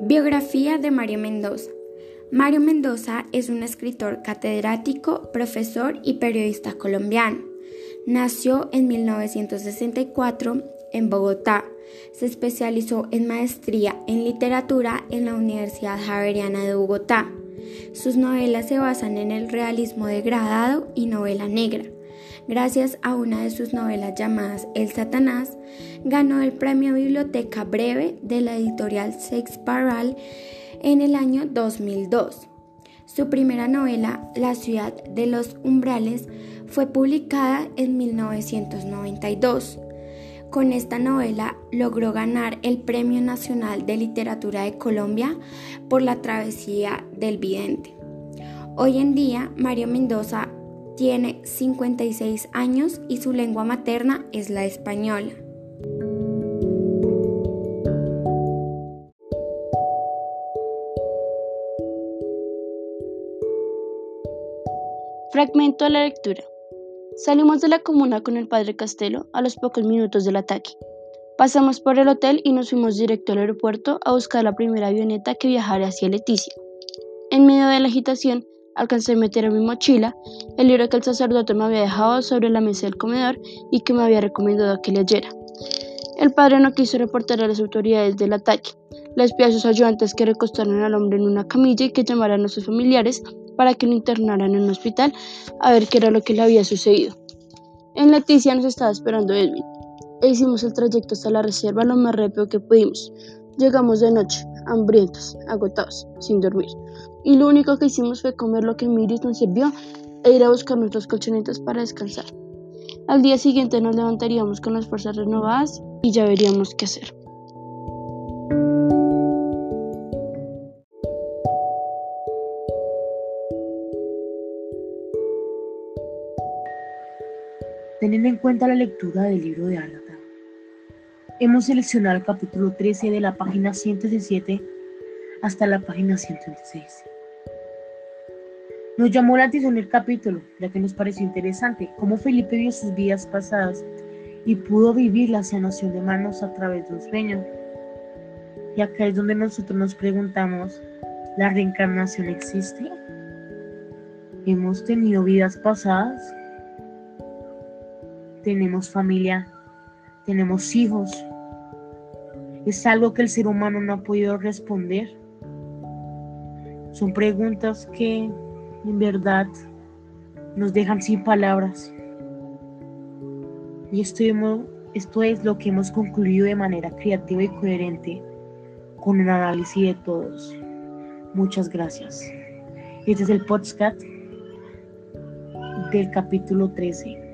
Biografía de Mario Mendoza. Mario Mendoza es un escritor catedrático, profesor y periodista colombiano. Nació en 1964 en Bogotá. Se especializó en maestría en literatura en la Universidad Javeriana de Bogotá. Sus novelas se basan en el realismo degradado y novela negra. Gracias a una de sus novelas llamadas El Satanás, ganó el premio Biblioteca Breve de la editorial Sexparal en el año 2002. Su primera novela, La ciudad de los umbrales, fue publicada en 1992. Con esta novela logró ganar el Premio Nacional de Literatura de Colombia por la travesía del vidente. Hoy en día, Mario Mendoza tiene 56 años y su lengua materna es la española. Fragmento de la lectura. Salimos de la comuna con el padre Castelo a los pocos minutos del ataque. Pasamos por el hotel y nos fuimos directo al aeropuerto a buscar la primera avioneta que viajara hacia Leticia. En medio de la agitación, alcancé a meter en mi mochila el libro que el sacerdote me había dejado sobre la mesa del comedor y que me había recomendado que leyera. El padre no quiso reportar a las autoridades del ataque. Les pidió a sus ayudantes que recostaran al hombre en una camilla y que llamaran a sus familiares para que lo internaran en un hospital a ver qué era lo que le había sucedido. En Leticia nos estaba esperando Edwin e hicimos el trayecto hasta la reserva lo más rápido que pudimos. Llegamos de noche, hambrientos, agotados, sin dormir. Y lo único que hicimos fue comer lo que Miris nos sirvió e ir a buscar nuestros colchonetas para descansar. Al día siguiente nos levantaríamos con las fuerzas renovadas y ya veríamos qué hacer. Teniendo en cuenta la lectura del libro de Agatha, Hemos seleccionado el capítulo 13 de la página 117 hasta la página 126. Nos llamó la atención el capítulo, ya que nos pareció interesante cómo Felipe vio sus vidas pasadas y pudo vivir la sanación de manos a través de un sueño. Y acá es donde nosotros nos preguntamos, ¿la reencarnación existe? ¿Hemos tenido vidas pasadas? ¿Tenemos familia tenemos hijos. Es algo que el ser humano no ha podido responder. Son preguntas que en verdad nos dejan sin palabras. Y esto, esto es lo que hemos concluido de manera creativa y coherente con un análisis de todos. Muchas gracias. Este es el podcast del capítulo 13.